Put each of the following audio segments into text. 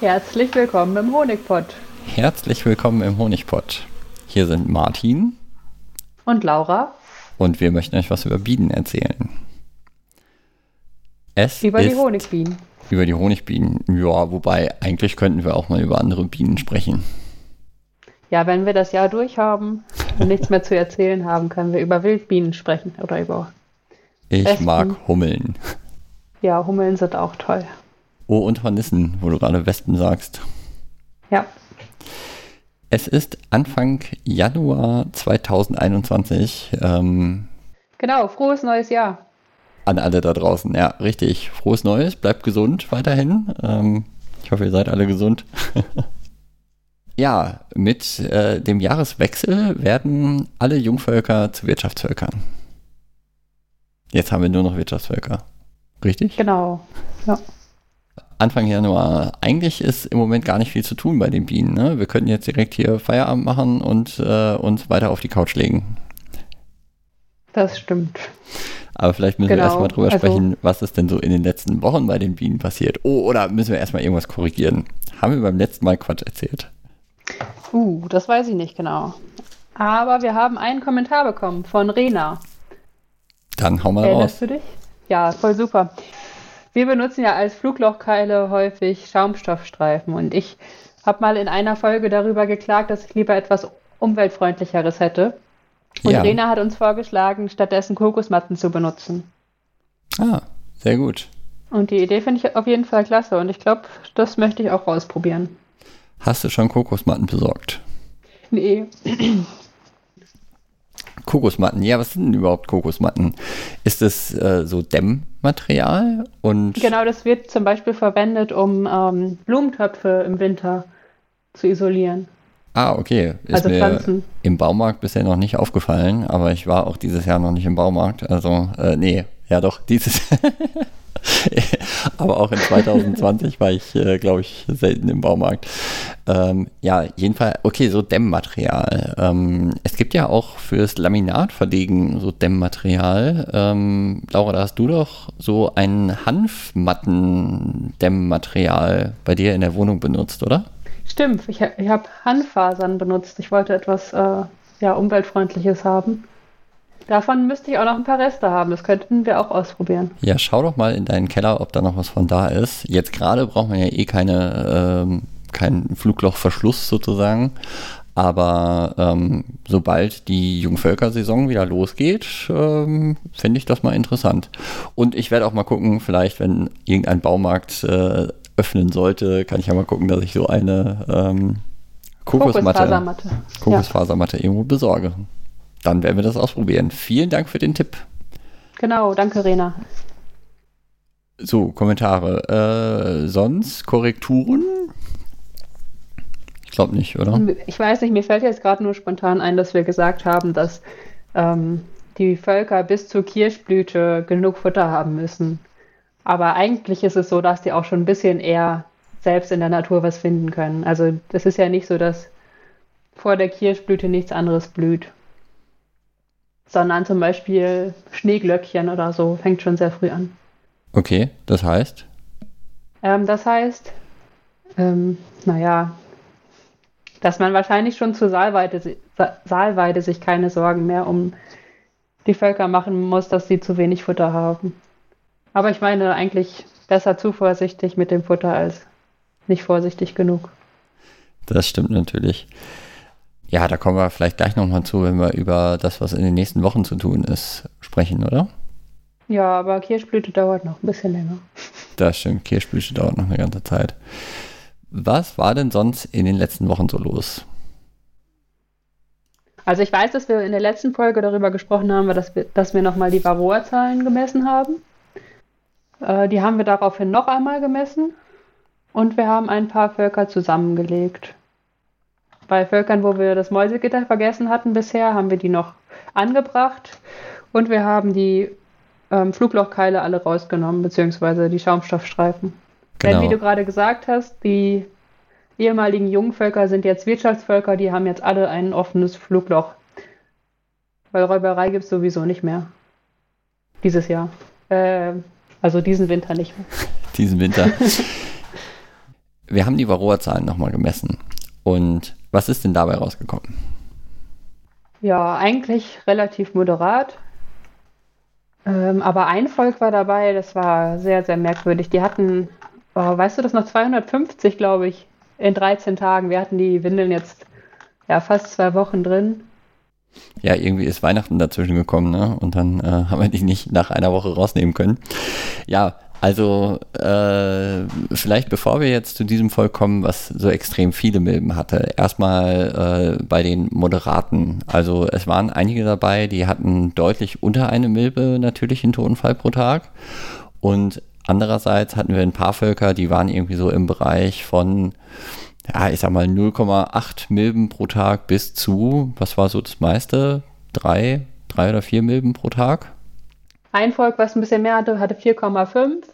Herzlich willkommen im Honigpott. Herzlich willkommen im Honigpott. Hier sind Martin Und Laura und wir möchten euch was über Bienen erzählen. Es über die Honigbienen. über die Honigbienen. Ja, wobei eigentlich könnten wir auch mal über andere Bienen sprechen. Ja, wenn wir das Jahr durch haben und nichts mehr zu erzählen haben, können wir über Wildbienen sprechen oder über. Ich Wespen. mag Hummeln. Ja, Hummeln sind auch toll. Oh, und Hornissen, wo du gerade Wespen sagst. Ja, Es ist Anfang Januar 2021. Ähm, genau. Frohes neues Jahr. an alle da draußen. Ja, richtig. Frohes Neues. Bleibt gesund weiterhin. Ähm, ich hoffe, ihr seid alle gesund. ja, mit äh, dem Jahreswechsel werden alle Jungvölker zu Wirtschaftsvölkern. Jetzt haben wir nur noch Wirtschaftsvölker. Richtig? Genau. Ja. Anfang Januar. Eigentlich ist im Moment gar nicht viel zu tun bei den Bienen. Ne? Wir könnten jetzt direkt hier Feierabend machen und äh, uns weiter auf die Couch legen. Das stimmt. Aber vielleicht müssen wir Genau, erstmal drüber also- sprechen, was ist denn so in den letzten Wochen bei den Bienen passiert. Oh, oder müssen wir erstmal irgendwas korrigieren? Haben wir beim letzten Mal Quatsch erzählt? Uh, das weiß ich nicht genau. Aber wir haben einen Kommentar bekommen von Rena. Dann hau mal Erinnerst raus. du dich? Ja, voll super. Wir benutzen ja als Fluglochkeile häufig Schaumstoffstreifen und ich habe mal in einer Folge darüber geklagt, dass ich lieber etwas umweltfreundlicheres hätte. Und Ja. Rena hat uns vorgeschlagen, stattdessen Kokosmatten zu benutzen. Ah, sehr gut. Und die Idee finde ich auf jeden Fall klasse und ich glaube, das möchte ich auch ausprobieren. Hast du schon Kokosmatten besorgt? Nee, Kokosmatten, ja, was sind denn überhaupt Kokosmatten? Ist es äh, so Dämmmaterial und genau das wird zum Beispiel verwendet, um ähm, Blumentöpfe im Winter zu isolieren. Ah, okay. Ist Also mir Pflanzen. im Baumarkt bisher noch nicht aufgefallen, aber ich war auch dieses Jahr noch nicht im Baumarkt. Also, äh, nee, ja doch, dieses aber auch in 2020 war ich, äh, glaube ich, selten im Baumarkt. Ähm, ja, jedenfalls, okay, so Dämmmaterial. Ähm, es gibt ja auch fürs Laminatverlegen so Dämmmaterial. Ähm, Laura, da hast du doch so ein Hanfmatten-Dämmmaterial bei dir in der Wohnung benutzt, oder? Stimmt, ich, ich habe Hanffasern benutzt. Ich wollte etwas äh, ja, umweltfreundliches haben. Davon müsste ich auch noch ein paar Reste haben. Das könnten wir auch ausprobieren. Ja, schau doch mal in deinen Keller, ob da noch was von da ist. Jetzt gerade braucht man ja eh keine, ähm, keinen Fluglochverschluss sozusagen. Aber ähm, sobald die Jungvölkersaison wieder losgeht, ähm, finde ich das mal interessant. Und ich werde auch mal gucken, vielleicht, wenn irgendein Baumarkt äh, öffnen sollte, kann ich ja mal gucken, dass ich so eine ähm, Kokosmatte, Kokosfasermatte. Kokosfasermatte irgendwo besorge. Dann werden wir das ausprobieren. Vielen Dank für den Tipp. Genau, danke Rena. So, Kommentare. Äh, sonst Korrekturen? Ich glaube nicht, oder? Ich weiß nicht, mir fällt jetzt gerade nur spontan ein, dass wir gesagt haben, dass ähm, die Völker bis zur Kirschblüte genug Futter haben müssen. Aber eigentlich ist es so, dass die auch schon ein bisschen eher selbst in der Natur was finden können. Also das ist ja nicht so, dass vor der Kirschblüte nichts anderes blüht. Sondern zum Beispiel Schneeglöckchen oder so fängt schon sehr früh an. Okay, das heißt? Ähm, das heißt, ähm, naja, dass man wahrscheinlich schon zur Saalweide, Saalweide sich keine Sorgen mehr um die Völker machen muss, dass sie zu wenig Futter haben. Aber ich meine eigentlich besser zu vorsichtig mit dem Futter als nicht vorsichtig genug. Das stimmt natürlich. Ja, da kommen wir vielleicht gleich nochmal zu, wenn wir über das, was in den nächsten Wochen zu tun ist, sprechen, oder? Ja, aber Kirschblüte dauert noch ein bisschen länger. Das stimmt, Kirschblüte dauert noch eine ganze Zeit. Was war denn sonst in den letzten Wochen so los? Also ich weiß, dass wir in der letzten Folge darüber gesprochen haben, dass wir, dass wir nochmal die Varroa-Zahlen gemessen haben. Äh, die haben wir daraufhin noch einmal gemessen und wir haben ein paar Völker zusammengelegt. Bei Völkern, wo wir das Mäusegitter vergessen hatten bisher, haben wir die noch angebracht und wir haben die ähm, Fluglochkeile alle rausgenommen, beziehungsweise die Schaumstoffstreifen. Denn Genau. wie du gerade gesagt hast, die ehemaligen Jungvölker sind jetzt Wirtschaftsvölker, die haben jetzt alle ein offenes Flugloch. Weil Räuberei gibt es sowieso nicht mehr. Dieses Jahr. Äh, also diesen Winter nicht mehr. diesen Winter. Wir haben die Varroa-Zahlen nochmal gemessen. Und was ist denn dabei rausgekommen? Ja, eigentlich relativ moderat. Ähm, aber ein Volk war dabei, das war sehr, sehr merkwürdig. Die hatten, oh, weißt du das noch, 250, glaube ich, in 13 Tagen. Wir hatten die Windeln jetzt ja fast zwei Wochen drin. Ja, irgendwie ist Weihnachten dazwischen gekommen, ne? Und dann äh, haben wir die nicht nach einer Woche rausnehmen können. Ja, also äh, vielleicht bevor wir jetzt zu diesem Volk kommen, was so extrem viele Milben hatte, erstmal äh, bei den Moderaten. Also es waren einige dabei, die hatten deutlich unter eine Milbe natürlich einen Totenfall pro Tag. Und andererseits hatten wir ein paar Völker, die waren irgendwie so im Bereich von, ja, ich sag mal 0,8 Milben pro Tag bis zu, was war so das meiste? Drei, drei oder vier Milben pro Tag? Ein Volk, was ein bisschen mehr hatte, hatte 4,5.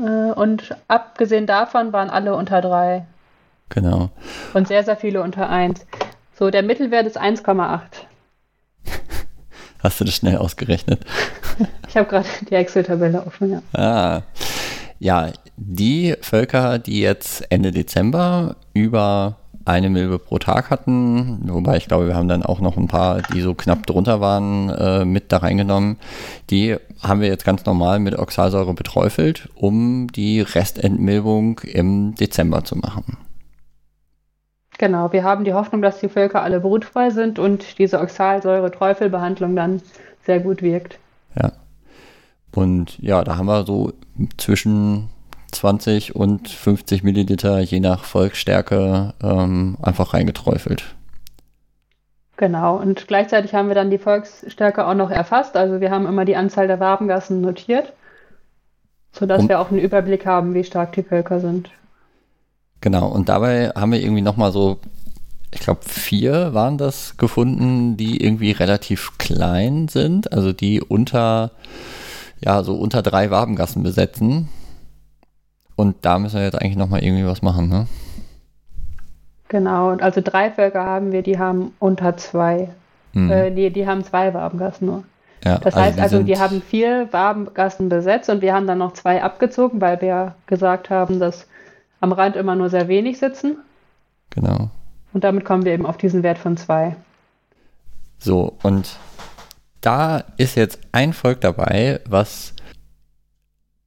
Äh, und abgesehen davon waren alle unter 3. Genau. Und sehr, sehr viele unter 1. So, der Mittelwert ist 1,8. Hast du das schnell ausgerechnet? Ich habe gerade die Excel-Tabelle offen, ja. Ah. Ja, die Völker, die jetzt Ende Dezember über eine Milbe pro Tag hatten, wobei ich glaube, wir haben dann auch noch ein paar, die so knapp drunter waren, äh, mit da reingenommen. Die haben wir jetzt ganz normal mit Oxalsäure beträufelt, um die Restentmilbung im Dezember zu machen. Genau, wir haben die Hoffnung, dass die Völker alle brutfrei sind und diese Oxalsäure-Träufelbehandlung dann sehr gut wirkt. Ja. Und ja, da haben wir so zwischen 20 und 50 Milliliter je nach Volksstärke ähm, einfach reingeträufelt. Genau, und gleichzeitig haben wir dann die Volksstärke auch noch erfasst. Also wir haben immer die Anzahl der Wabengassen notiert, sodass um, wir auch einen Überblick haben, wie stark die Völker sind. Genau, und dabei haben wir irgendwie nochmal so, ich glaube, vier waren das gefunden, die irgendwie relativ klein sind, also die unter, ja, so unter drei Wabengassen besetzen. Und da müssen wir jetzt eigentlich nochmal irgendwie was machen, ne? Genau, also drei Völker haben wir, die haben unter zwei. Mhm. Äh, die, die haben zwei Wabengassen nur. Ja, das also heißt also, die haben vier Wabengassen besetzt und wir haben dann noch zwei abgezogen, weil wir gesagt haben, dass am Rand immer nur sehr wenig sitzen. Genau. Und damit kommen wir eben auf diesen Wert von zwei. So, und da ist jetzt ein Volk dabei, was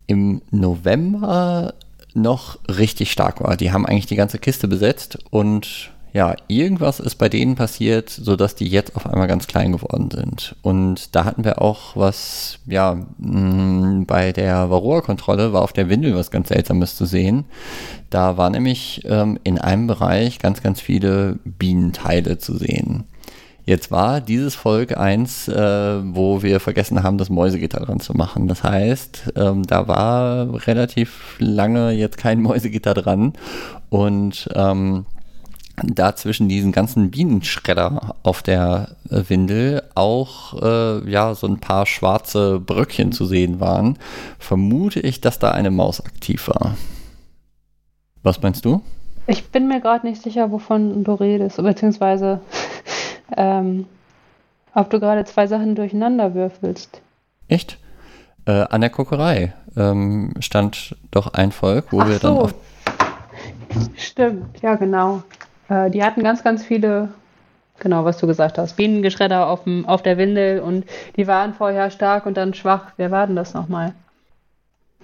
im November noch richtig stark war. Die haben eigentlich die ganze Kiste besetzt und ja, irgendwas ist bei denen passiert, sodass die jetzt auf einmal ganz klein geworden sind. Und da hatten wir auch was, ja, mh, bei der Varroa-Kontrolle war auf der Windel was ganz Seltsames zu sehen. Da war nämlich ähm, in einem Bereich ganz, ganz viele Bienenteile zu sehen. Jetzt war dieses Volk eins, äh, wo wir vergessen haben, das Mäusegitter dran zu machen. Das heißt, ähm, da war relativ lange jetzt kein Mäusegitter dran und ähm, da zwischen diesen ganzen Bienenschredder auf der äh, Windel auch äh, ja so ein paar schwarze Bröckchen zu sehen waren, vermute ich, dass da eine Maus aktiv war. Was meinst du? Ich bin mir gerade nicht sicher, wovon du redest, beziehungsweise ähm, ob du gerade zwei Sachen durcheinander würfelst. Echt? Äh, an der Kokerei ähm, stand doch ein Volk, wo Ach wir so. dann auf. Stimmt, ja, genau. Äh, die hatten ganz, ganz viele, genau, was du gesagt hast, Bienengeschredder auf, dem, auf der Windel und die waren vorher stark und dann schwach. Wer war denn das nochmal?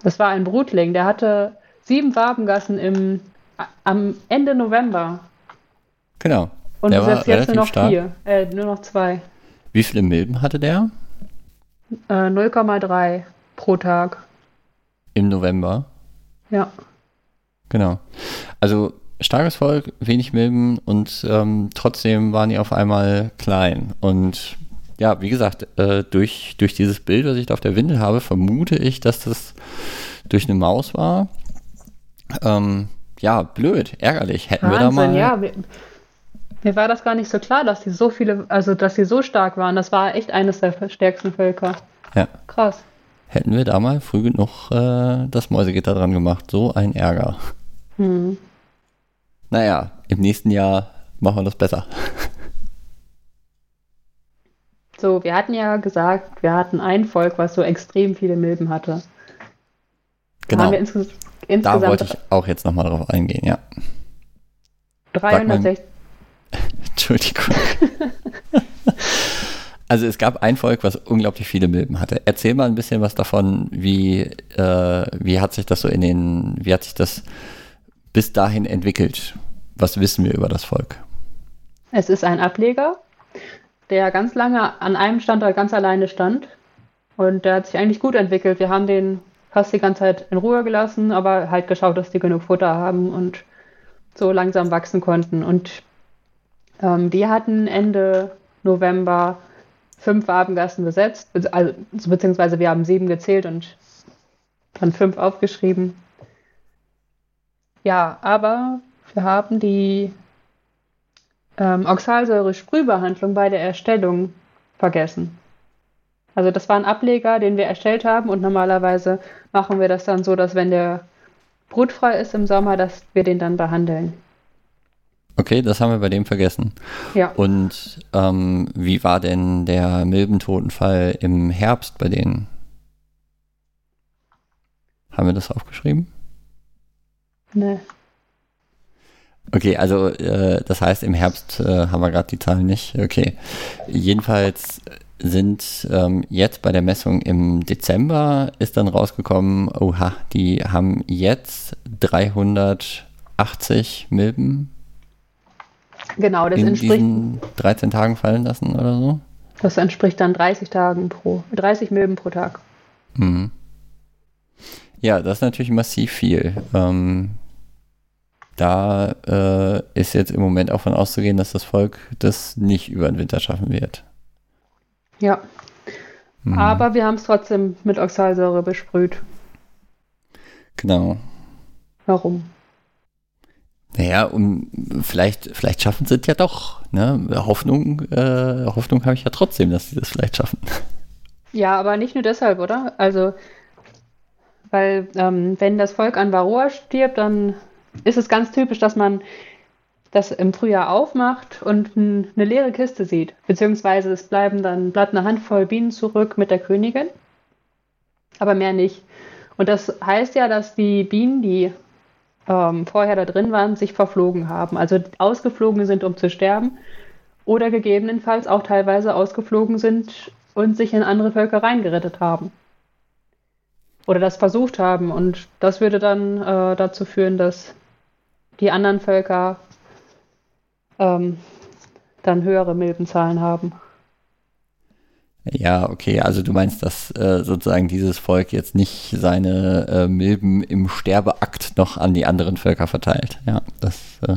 Das war ein Brutling, der hatte sieben Wabengassen im, am Ende November. Genau. Und der setzt jetzt nur noch stark. vier, äh, nur noch zwei. Wie viele Milben hatte der? Äh, 0,3 pro Tag. Im November? Ja. Genau. Also starkes Volk, wenig Milben und ähm, trotzdem waren die auf einmal klein. Und ja, wie gesagt, äh, durch, durch dieses Bild, was ich da auf der Windel habe, vermute ich, dass das durch eine Maus war. Ähm, ja, blöd, ärgerlich. Hätten Wahnsinn, wir da mal. Ja, wir, mir war das gar nicht so klar, dass die so viele, also dass sie so stark waren. Das war echt eines der stärksten Völker. Ja. Krass. Hätten wir da mal früh genug äh, das Mäusegitter dran gemacht. So ein Ärger. Hm. Naja, im nächsten Jahr machen wir das besser. So, wir hatten ja gesagt, wir hatten ein Volk, was so extrem viele Milben hatte. Genau. Wir insges Da insgesamt wollte ich auch jetzt nochmal drauf eingehen, ja. 360. Entschuldigung. also es gab ein Volk, was unglaublich viele Milben hatte. Erzähl mal ein bisschen was davon, wie, äh, wie hat sich das so in den, wie hat sich das bis dahin entwickelt? Was wissen wir über das Volk? Es ist ein Ableger, der ganz lange an einem Standort ganz alleine stand. Und der hat sich eigentlich gut entwickelt. Wir haben den fast die ganze Zeit in Ruhe gelassen, aber halt geschaut, dass die genug Futter haben und so langsam wachsen konnten. Und ähm, die hatten Ende November fünf Wabengassen besetzt, be- also, beziehungsweise wir haben sieben gezählt und dann fünf aufgeschrieben. Ja, aber wir haben die ähm, Oxalsäure-Sprühbehandlung bei der Erstellung vergessen. Also das war ein Ableger, den wir erstellt haben und normalerweise machen wir das dann so, dass wenn der brutfrei ist im Sommer, dass wir den dann behandeln. Okay, das haben wir bei dem vergessen. Ja, Und ähm, wie war denn der Milbentotenfall im Herbst bei denen? Haben wir das aufgeschrieben? ne. Okay, also äh, das heißt, im Herbst äh, haben wir gerade die Zahlen nicht. Okay. Jedenfalls sind ähm, jetzt bei der Messung im Dezember ist dann rausgekommen, oha, die haben jetzt 380 Milben Genau, das in entspricht, diesen 13 Tagen fallen lassen oder so. das entspricht dann 30 Tagen pro, 30 Milben pro Tag. Mhm. Ja, das ist natürlich massiv viel. Ähm, da äh, ist jetzt im Moment auch von auszugehen, dass das Volk das nicht über den Winter schaffen wird. Ja, Mhm. aber wir haben es trotzdem mit Oxalsäure besprüht. Genau. Warum? Naja, um vielleicht, vielleicht schaffen sie es ja doch. Ne? Hoffnung, äh, Hoffnung habe ich ja trotzdem, dass sie das vielleicht schaffen. Ja, aber nicht nur deshalb, oder? Also, weil ähm, wenn das Volk an Varroa stirbt, dann ist es ganz typisch, dass man das im Frühjahr aufmacht und eine leere Kiste sieht. Beziehungsweise es bleiben dann bleibt eine Handvoll Bienen zurück mit der Königin, aber mehr nicht. Und das heißt ja, dass die Bienen, die ähm, vorher da drin waren, sich verflogen haben. Also ausgeflogen sind, um zu sterben. Oder gegebenenfalls auch teilweise ausgeflogen sind und sich in andere Völker reingerettet haben. Oder das versucht haben. Und das würde dann äh, dazu führen, dass die anderen Völker ähm, dann höhere Milbenzahlen haben. Ja, okay, also du meinst, dass äh, sozusagen dieses Volk jetzt nicht seine äh, Milben im Sterbeakt noch an die anderen Völker verteilt. Ja, das, äh,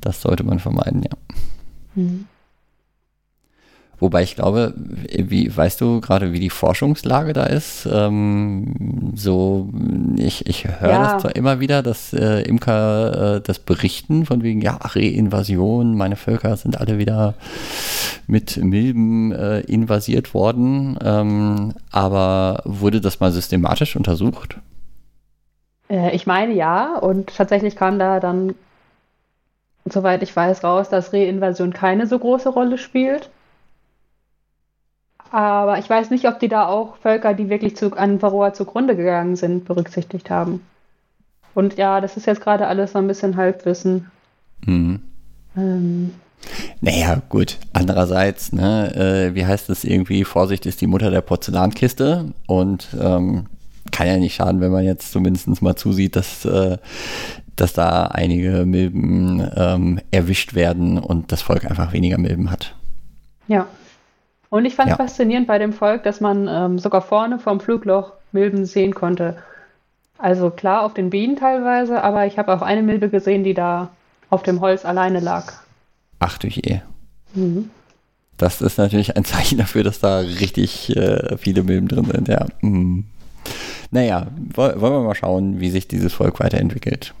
das sollte man vermeiden, ja. Mhm. Wobei ich glaube, wie weißt du gerade, wie die Forschungslage da ist? Ähm, so, ich, ich höre Ja. das zwar immer wieder, dass äh, Imker äh, das berichten, von wegen, ja, Reinvasion, meine Völker sind alle wieder mit Milben äh, invasiert worden. Ähm, aber wurde das mal systematisch untersucht? Äh, ich meine ja, und tatsächlich kam da dann, soweit ich weiß, raus, dass Reinvasion keine so große Rolle spielt. Aber ich weiß nicht, ob die da auch Völker, die wirklich zu, an Varroa zugrunde gegangen sind, berücksichtigt haben. Und ja, das ist jetzt gerade alles so ein bisschen Halbwissen. Mhm. Ähm, Naja, gut. Andererseits, ne, äh, wie heißt es irgendwie, Vorsicht ist die Mutter der Porzellankiste und ähm, kann ja nicht schaden, wenn man jetzt zumindest mal zusieht, dass, äh, dass da einige Milben ähm, erwischt werden und das Volk einfach weniger Milben hat. ja. Und ich fand Ja. faszinierend bei dem Volk, dass man ähm, sogar vorne vom Flugloch Milben sehen konnte. Also klar auf den Bienen teilweise, aber ich habe auch eine Milbe gesehen, die da auf dem Holz alleine lag. Ach du je. Mhm. Das ist natürlich ein Zeichen dafür, dass da richtig äh, viele Milben drin sind, ja. Mhm. Naja, woll- wollen wir mal schauen, wie sich dieses Volk weiterentwickelt.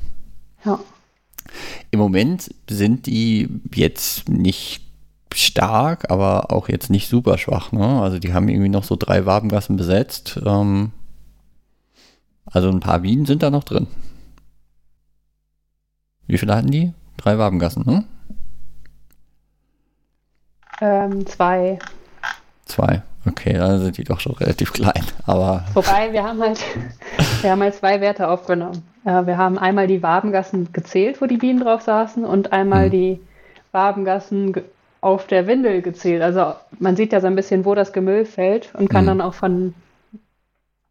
Ja. Im Moment sind die jetzt nicht stark, aber auch jetzt nicht super schwach. Ne? Also die haben irgendwie noch so drei Wabengassen besetzt. Ähm, also ein paar Bienen sind da noch drin. Wie viele hatten die? Drei Wabengassen, ne? Ähm, zwei. Zwei. Okay, dann sind die doch schon relativ klein. Aber Wobei wir haben halt, Wir haben mal zwei Werte aufgenommen. Wir haben einmal die Wabengassen gezählt, wo die Bienen drauf saßen, und einmal hm. die Wabengassen auf der Windel gezählt. Also man sieht ja so ein bisschen, wo das Gemüll fällt und kann hm. dann auch von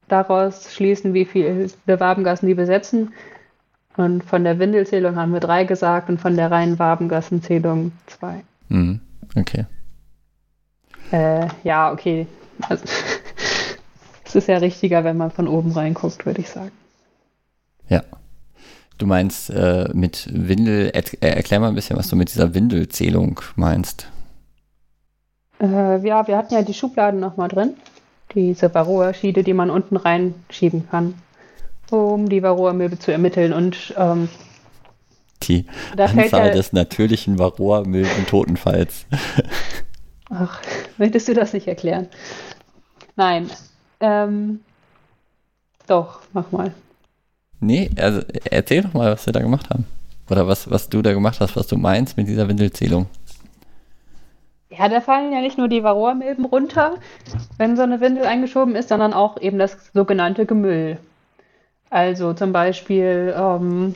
daraus schließen, wie viele Wabengassen die besetzen. Und von der Windelzählung haben wir drei gesagt und von der reinen Wabengassenzählung zwei. Mhm. Okay. Äh, ja, okay. Also, es ist ja richtiger, wenn man von oben reinguckt, würde ich sagen. Ja. Du meinst äh, mit Windel, er, äh, erklär mal ein bisschen, was du mit dieser Windelzählung meinst. Äh, ja, wir hatten ja die Schubladen nochmal drin. Diese Varroa-Schiede, die man unten reinschieben kann, um die Varroa-Milbe zu ermitteln. Und ähm, die Anzahl ja, des natürlichen Varroa-Milben-Totenfalls. Ach, möchtest du das nicht erklären? Nein. Ähm, doch, mach mal. Nee, also erzähl doch mal, was wir da gemacht haben. Oder was, was du da gemacht hast, was du meinst mit dieser Windelzählung. Ja, da fallen ja nicht nur die Varroa-Milben runter, wenn so eine Windel eingeschoben ist, sondern auch eben das sogenannte Gemüll. Also zum Beispiel ähm,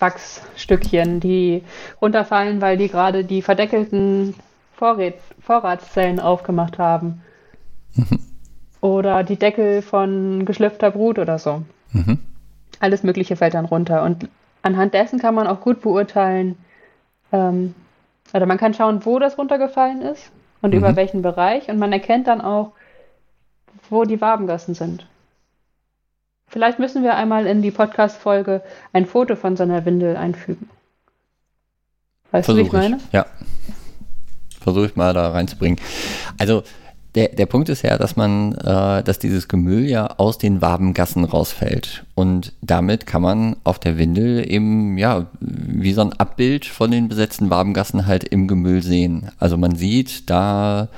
Wachsstückchen, die runterfallen, weil die gerade die verdeckelten Vorrät Vorratszellen aufgemacht haben. Mhm. Oder die Deckel von geschlüpfter Brut oder so. Mhm. Alles Mögliche fällt dann runter. Und anhand dessen kann man auch gut beurteilen, ähm, oder man kann schauen, wo das runtergefallen ist und mhm. über welchen Bereich. Und man erkennt dann auch, wo die Wabengassen sind. Vielleicht müssen wir einmal in die Podcast-Folge ein Foto von so einer Windel einfügen. Weißt Versuch du, wie ich meine? Ich. Ja. Versuche ich mal da reinzubringen. Also, der, der Punkt ist ja, dass man, äh, dass dieses Gemüll ja aus den Wabengassen rausfällt. Und damit kann man auf der Windel eben, ja, wie so ein Abbild von den besetzten Wabengassen halt im Gemüll sehen. Also man sieht da,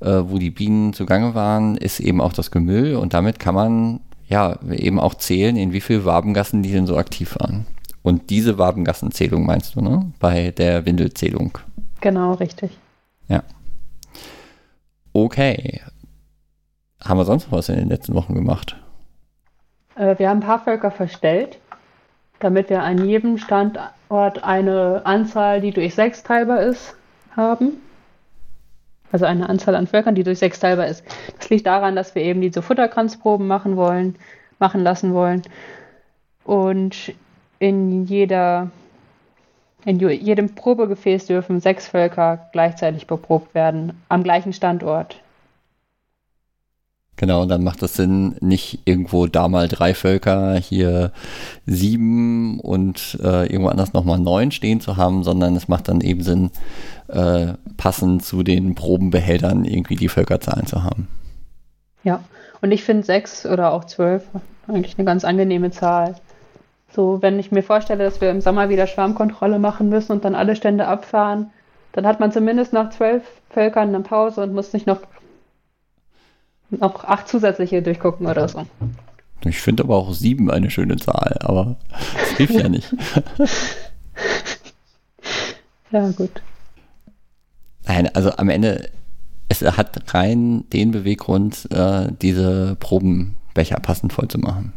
äh, wo die Bienen zugange waren, ist eben auch das Gemüll und damit kann man ja eben auch zählen, in wie viele Wabengassen die denn so aktiv waren. Und diese Wabengassenzählung meinst du, ne? Bei der Windelzählung. Genau, richtig. Ja. Okay. Haben wir sonst noch was in den letzten Wochen gemacht? Äh, wir haben ein paar Völker verstellt, damit wir an jedem Standort eine Anzahl, die durch sechs teilbar ist, haben. Also eine Anzahl an Völkern, die durch sechs teilbar ist. Das liegt daran, dass wir eben diese Futterkranzproben machen wollen, machen lassen wollen. Und in jeder in jedem Probegefäß dürfen sechs Völker gleichzeitig beprobt werden, am gleichen Standort. Genau, und dann macht es Sinn, nicht irgendwo da mal drei Völker, hier sieben und äh, irgendwo anders nochmal neun stehen zu haben, sondern es macht dann eben Sinn, äh, passend zu den Probenbehältern irgendwie die Völkerzahlen zu haben. Ja, und ich finde sechs oder auch zwölf eigentlich eine ganz angenehme Zahl. So, wenn ich mir vorstelle, dass wir im Sommer wieder Schwarmkontrolle machen müssen und dann alle Stände abfahren, dann hat man zumindest nach zwölf Völkern eine Pause und muss nicht noch, noch acht zusätzliche durchgucken oder so. Ich finde aber auch sieben eine schöne Zahl, aber das hilft ja nicht. ja, gut. Nein, also am Ende, es hat rein den Beweggrund, äh, diese Probenbecher passend voll zu machen.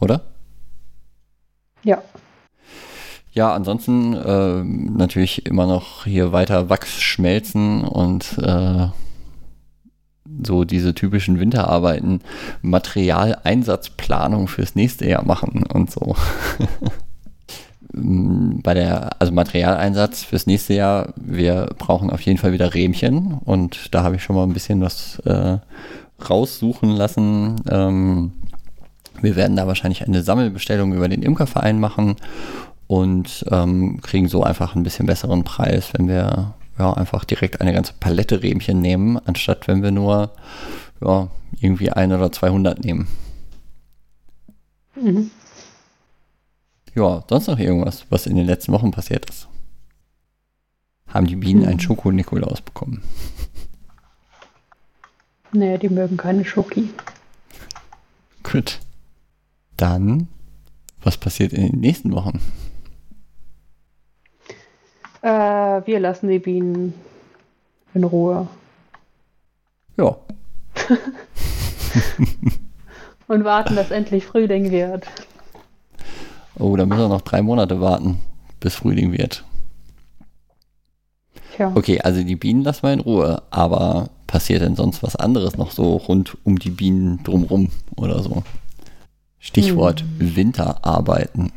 Oder? Ja. Ja, ansonsten äh, natürlich immer noch hier weiter Wachs schmelzen und äh, so diese typischen Winterarbeiten, Materialeinsatzplanung fürs nächste Jahr machen und so. Bei der, also Materialeinsatz fürs nächste Jahr, wir brauchen auf jeden Fall wieder Rähmchen und da habe ich schon mal ein bisschen was äh, raussuchen lassen. Ähm, wir werden da wahrscheinlich eine Sammelbestellung über den Imkerverein machen und ähm, kriegen so einfach ein bisschen besseren Preis, wenn wir ja, einfach direkt eine ganze Palette Rähmchen nehmen, anstatt wenn wir nur ja, irgendwie ein oder 200 nehmen. Mhm. Ja, sonst noch irgendwas, was in den letzten Wochen passiert ist? Haben die Bienen mhm. einen Schoko-Nikolaus bekommen? Nee, die mögen keine Schoki. Gut. Dann, was passiert in den nächsten Wochen? Äh, wir lassen die Bienen in Ruhe. Ja. und warten, dass endlich Frühling wird. Oh, da müssen wir noch drei Monate warten, bis Frühling wird. Tja. Okay, also die Bienen lassen wir in Ruhe, aber passiert denn sonst was anderes noch so rund um die Bienen drumrum oder so? Stichwort hm. Winterarbeiten.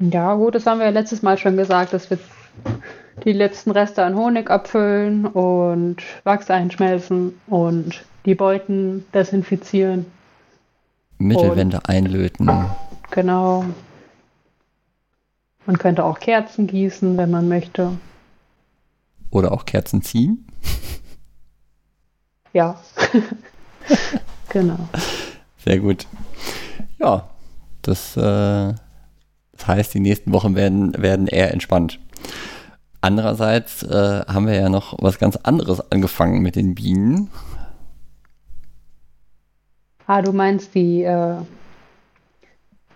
Ja, gut, das haben wir ja letztes Mal schon gesagt, dass wir die letzten Reste an Honig abfüllen und Wachs einschmelzen und die Beuten desinfizieren. Mittelwände und, einlöten. Genau. Man könnte auch Kerzen gießen, wenn man möchte. Oder auch Kerzen ziehen? Ja. genau. Sehr gut. Ja, das, äh, das heißt, die nächsten Wochen werden, werden eher entspannt. Andererseits äh, haben wir ja noch was ganz anderes angefangen mit den Bienen. Ah, du meinst die, äh,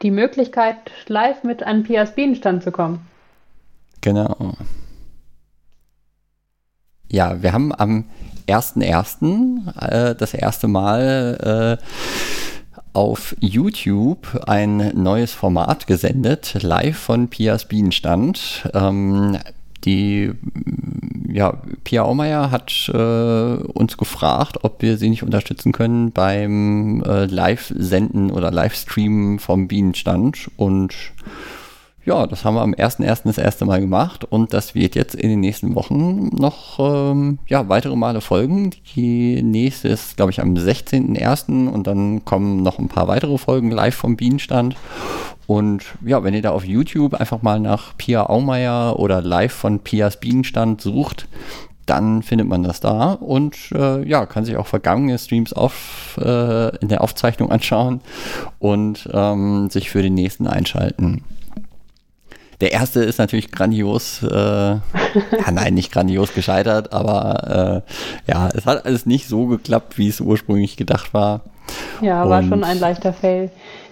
die Möglichkeit, live mit einem Pias Bienenstand zu kommen. Genau. Ja, wir haben am 1.1. Äh, das erste Mal äh, auf YouTube ein neues Format gesendet, live von Pias Bienenstand. Ähm, die ja, Pia Aumeier hat äh, uns gefragt, ob wir sie nicht unterstützen können beim äh, Live-Senden oder Livestreamen vom Bienenstand. Und ja, das haben wir am 1.1. das erste Mal gemacht und das wird jetzt in den nächsten Wochen noch ähm, ja, weitere Male folgen. Die nächste ist, glaube ich, am 16.1. und dann kommen noch ein paar weitere Folgen live vom Bienenstand. Und ja, wenn ihr da auf YouTube einfach mal nach Pia Aumeier oder live von Pias Bienenstand sucht, dann findet man das da und äh, ja, kann sich auch vergangene Streams auf, äh, in der Aufzeichnung anschauen und ähm, sich für den nächsten einschalten. Der erste ist natürlich grandios, äh, ja, nein, nicht grandios gescheitert, aber äh, ja, es hat alles nicht so geklappt, wie es ursprünglich gedacht war. Ja, war Und schon ein leichter Fail.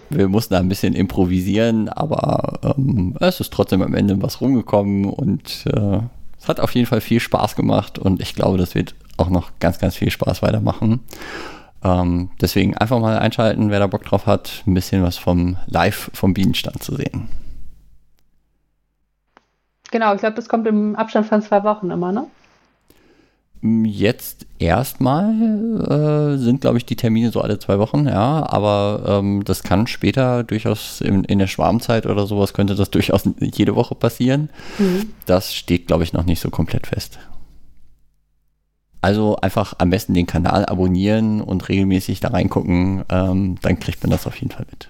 Wir mussten da ein bisschen improvisieren, aber ähm, es ist trotzdem am Ende was rumgekommen und äh, es hat auf jeden Fall viel Spaß gemacht und ich glaube, das wird auch noch ganz, ganz viel Spaß weitermachen. Ähm, deswegen einfach mal einschalten, wer da Bock drauf hat, ein bisschen was vom Live vom Bienenstand zu sehen. Genau, ich glaube, das kommt im Abstand von zwei Wochen immer, ne? Jetzt erstmal äh, sind, glaube ich, die Termine so alle zwei Wochen, ja, aber ähm, das kann später durchaus in, in, der Schwarmzeit oder sowas könnte das durchaus jede Woche passieren. Mhm. Das steht, glaube ich, noch nicht so komplett fest. Also einfach am besten den Kanal abonnieren und regelmäßig da reingucken, ähm, dann kriegt man das auf jeden Fall mit.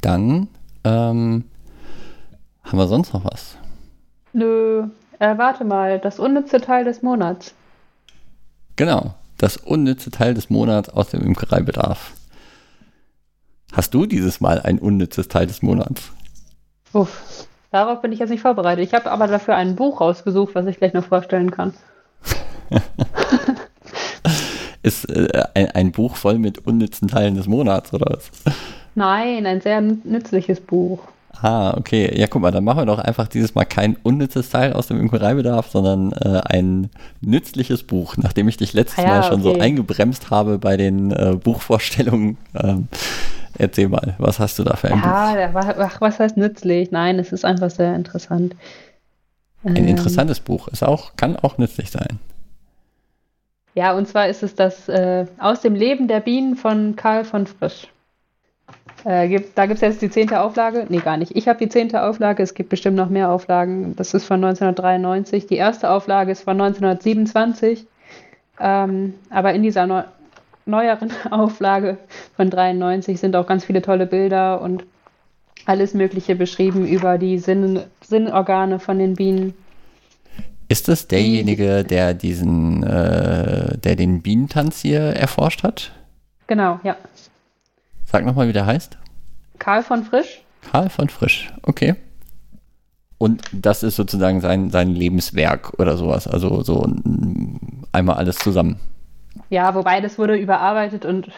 Dann ähm, haben wir sonst noch was? Nö, äh, warte mal, das unnütze Teil des Monats. Genau, das unnütze Teil des Monats aus dem Imkereibedarf. Hast du dieses Mal ein unnützes Teil des Monats? Uff, darauf bin ich jetzt nicht vorbereitet. Ich habe aber dafür ein Buch rausgesucht, was ich gleich noch vorstellen kann. Ist äh, ein, ein, Buch voll mit unnützen Teilen des Monats, oder was? Nein, ein sehr nützliches Buch. Ah, okay. Ja, guck mal, dann machen wir doch einfach dieses Mal kein unnützes Teil aus dem Imkereibedarf, sondern äh, ein nützliches Buch, nachdem ich dich letztes ah, ja, Mal schon okay. so eingebremst habe bei den äh, Buchvorstellungen. Ähm, erzähl mal, was hast du da für ein ja, Buch? Ja, was heißt nützlich? Nein, es ist einfach sehr interessant. Ein ähm, interessantes Buch. Ist auch, kann auch nützlich sein. Ja, und zwar ist es das äh, Aus dem Leben der Bienen von Karl von Frisch. Äh, gibt, da gibt es jetzt die zehnte Auflage. Nee, gar nicht. Ich habe die zehnte Auflage. Es gibt bestimmt noch mehr Auflagen. Das ist von 1993. Die erste Auflage ist von 1927. Ähm, aber in dieser neu neueren Auflage von 93 sind auch ganz viele tolle Bilder und alles Mögliche beschrieben über die Sinn Sinnorgane von den Bienen. Ist das derjenige, der diesen, äh, der den Bienentanz hier erforscht hat? Genau, ja. Sag nochmal, wie der heißt. Karl von Frisch. Karl von Frisch, okay. Und das ist sozusagen sein, sein Lebenswerk oder sowas. Also so einmal alles zusammen. Ja, wobei das wurde überarbeitet und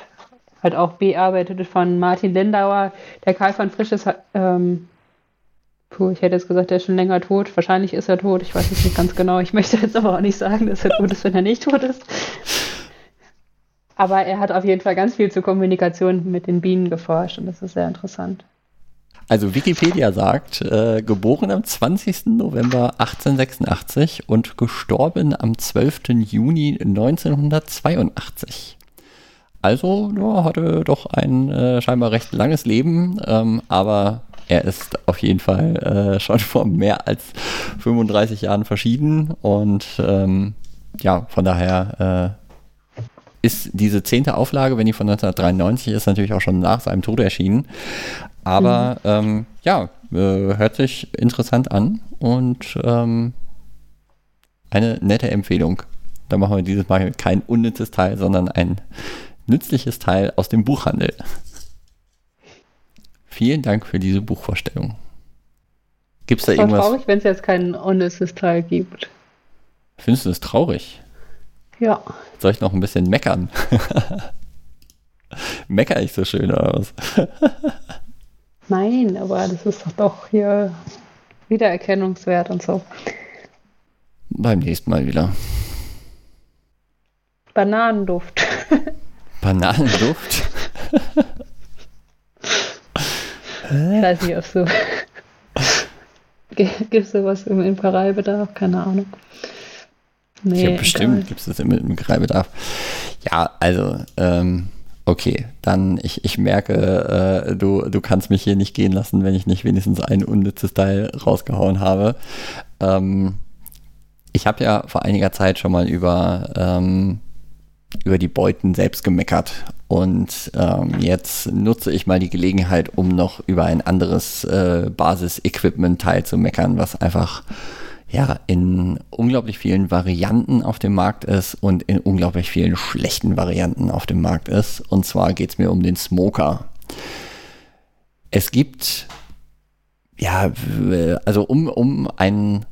halt auch bearbeitet von Martin Lindauer. Der Karl von Frisch ist, ähm, puh, ich hätte jetzt gesagt, der ist schon länger tot. Wahrscheinlich ist er tot. Ich weiß es nicht ganz genau. Ich möchte jetzt aber auch nicht sagen, dass er tot ist, wenn er nicht tot ist. Aber er hat auf jeden Fall ganz viel zur Kommunikation mit den Bienen geforscht und das ist sehr interessant. Also Wikipedia sagt, äh, geboren am 20. November 1886 und gestorben am 12. Juni 1982. Also ja, hatte doch ein äh, scheinbar recht langes Leben, ähm, aber er ist auf jeden Fall äh, schon vor mehr als 35 Jahren verschieden und ähm, ja, von daher äh, ist diese zehnte Auflage, wenn die von 1993 ist, natürlich auch schon nach seinem Tod erschienen. Aber mhm. ähm, ja, äh, hört sich interessant an und ähm, eine nette Empfehlung. Da machen wir dieses Mal kein unnützes Teil, sondern ein nützliches Teil aus dem Buchhandel. Vielen Dank für diese Buchvorstellung. Gibt es da irgendwas? traurig, wenn es jetzt kein unnützes Teil gibt. Findest du das traurig? Ja. Soll ich noch ein bisschen meckern? Mecker ich so schön oder was? Nein, aber das ist doch hier Wiedererkennungswert und so. Beim nächsten Mal wieder. Bananenduft. Bananenduft? ich weiß nicht, ob so. Gibt es sowas im Imkereibedarf? Keine Ahnung. Nee, ja, bestimmt gibt es das im Imkereibedarf. Ja, also, ähm, Okay, dann ich, ich merke, äh, du, du kannst mich hier nicht gehen lassen, wenn ich nicht wenigstens ein unnützes Teil rausgehauen habe. Ähm, ich habe ja vor einiger Zeit schon mal über, ähm, über die Beuten selbst gemeckert. Und ähm, jetzt nutze ich mal die Gelegenheit, um noch über ein anderes äh, Basis-Equipment-Teil zu meckern, was einfach ja, in unglaublich vielen Varianten auf dem Markt ist und in unglaublich vielen schlechten Varianten auf dem Markt ist. Und zwar geht es mir um den Smoker. Es gibt, ja, also um, um einen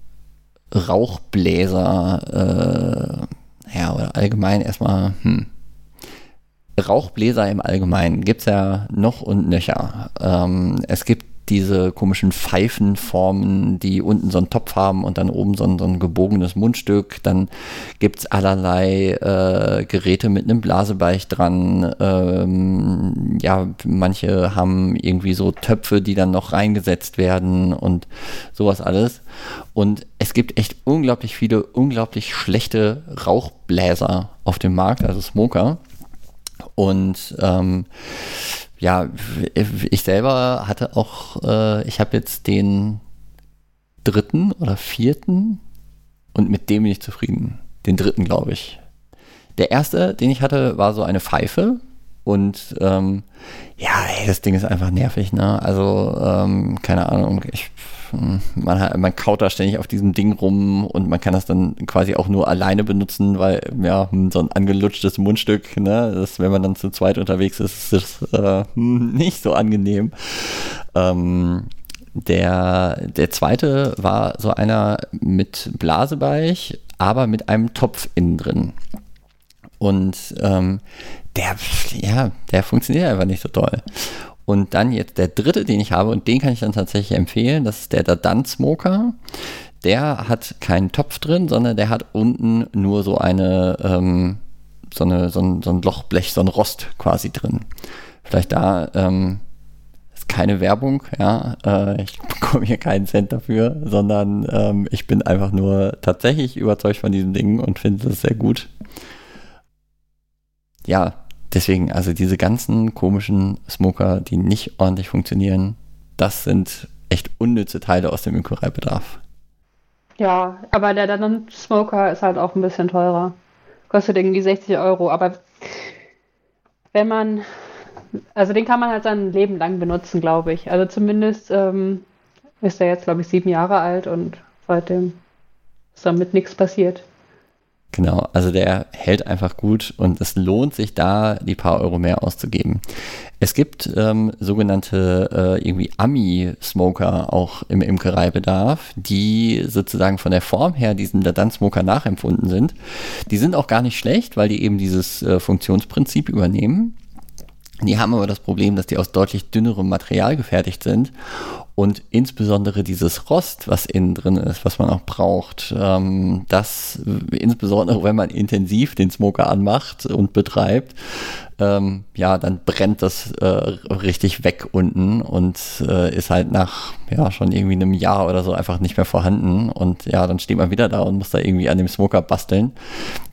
Rauchbläser, äh, ja, oder allgemein erstmal, hm, Rauchbläser im Allgemeinen gibt es ja noch und nöcher. Ähm, es gibt diese komischen Pfeifenformen, die unten so einen Topf haben und dann oben so ein, so ein gebogenes Mundstück. Dann gibt es allerlei äh, Geräte mit einem Blasebeich dran. Ähm, ja, manche haben irgendwie so Töpfe, die dann noch reingesetzt werden und sowas alles. Und es gibt echt unglaublich viele, unglaublich schlechte Rauchbläser auf dem Markt, also Smoker. Und ähm, ja, ich selber hatte auch, äh, ich habe jetzt den dritten oder vierten und mit dem bin ich zufrieden. Den dritten, glaube ich. Der erste, den ich hatte, war so eine Pfeife und ähm, ja, ey, das Ding ist einfach nervig, ne? Also, ähm, keine Ahnung, ich man, man kaut da ständig auf diesem Ding rum und man kann das dann quasi auch nur alleine benutzen, weil ja, hm, so ein angelutschtes Mundstück, ne, das, wenn man dann zu zweit unterwegs ist, ist das äh, hm, nicht so angenehm. Ähm, der, der zweite war so einer mit Blasebeich, aber mit einem Topf innen drin. Und ähm, der, ja, der funktioniert einfach nicht so toll. Und dann jetzt der dritte, den ich habe, und den kann ich dann tatsächlich empfehlen, das ist der Dadan Smoker. Der hat keinen Topf drin, sondern der hat unten nur so eine, ähm, so, eine so, ein, so ein Lochblech, so ein Rost quasi drin. Vielleicht da ähm, ist keine Werbung, ja. Äh, ich bekomme hier keinen Cent dafür, sondern ähm, ich bin einfach nur tatsächlich überzeugt von diesem Ding und finde es sehr gut. Ja, deswegen, also diese ganzen komischen Smoker, die nicht ordentlich funktionieren, das sind echt unnütze Teile aus dem Imkereibedarf. Ja, aber der dann Smoker ist halt auch ein bisschen teurer. Kostet irgendwie 60 Euro, aber wenn man, also den kann man halt sein Leben lang benutzen, glaube ich. Also zumindest ähm, ist er jetzt, glaube ich, sieben Jahre alt und seitdem ist damit nichts passiert. Genau, also der hält einfach gut und es lohnt sich da, die paar Euro mehr auszugeben. Es gibt ähm, sogenannte äh, irgendwie Ami-Smoker auch im Imkereibedarf, die sozusagen von der Form her diesem Dadan-Smoker nachempfunden sind. Die sind auch gar nicht schlecht, weil die eben dieses äh, Funktionsprinzip übernehmen. Die haben aber das Problem, dass die aus deutlich dünnerem Material gefertigt sind Und insbesondere dieses Rost, was innen drin ist, was man auch braucht, ähm, das insbesondere, wenn man intensiv den Smoker anmacht und betreibt, ähm, ja, dann brennt das äh, richtig weg unten und äh, ist halt nach ja schon irgendwie einem Jahr oder so einfach nicht mehr vorhanden. Und ja, dann steht man wieder da und muss da irgendwie an dem Smoker basteln.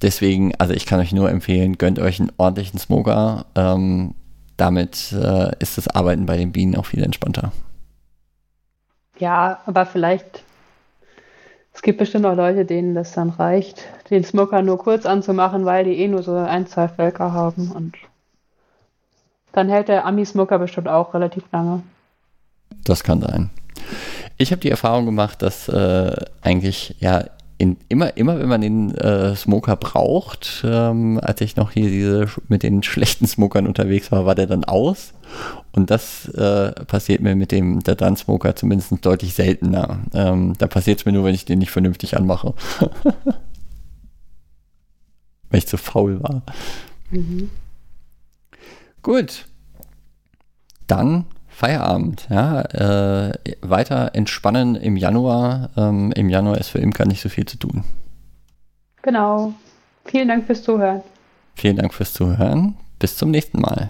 Deswegen, also ich kann euch nur empfehlen, gönnt euch einen ordentlichen Smoker. Ähm, damit äh, ist das Arbeiten bei den Bienen auch viel entspannter. Ja, aber vielleicht, es gibt bestimmt auch Leute, denen das dann reicht, den Smoker nur kurz anzumachen, weil die eh nur so ein, zwei Völker haben und dann hält der Ami-Smoker bestimmt auch relativ lange. Das kann sein. Ich habe die Erfahrung gemacht, dass äh, eigentlich ja in, immer, immer wenn man den äh, Smoker braucht, ähm, als ich noch hier diese mit den schlechten Smokern unterwegs war, war der dann aus. Und das äh, passiert mir mit dem der Dun Smoker zumindest deutlich seltener. Ähm, da passiert es mir nur, wenn ich den nicht vernünftig anmache. wenn ich zu faul war. Mhm. Gut. Dann Feierabend, ja. Äh, weiter entspannen im Januar. Ähm, Im Januar ist für Imker nicht so viel zu tun. Genau. Vielen Dank fürs Zuhören. Vielen Dank fürs Zuhören. Bis zum nächsten Mal.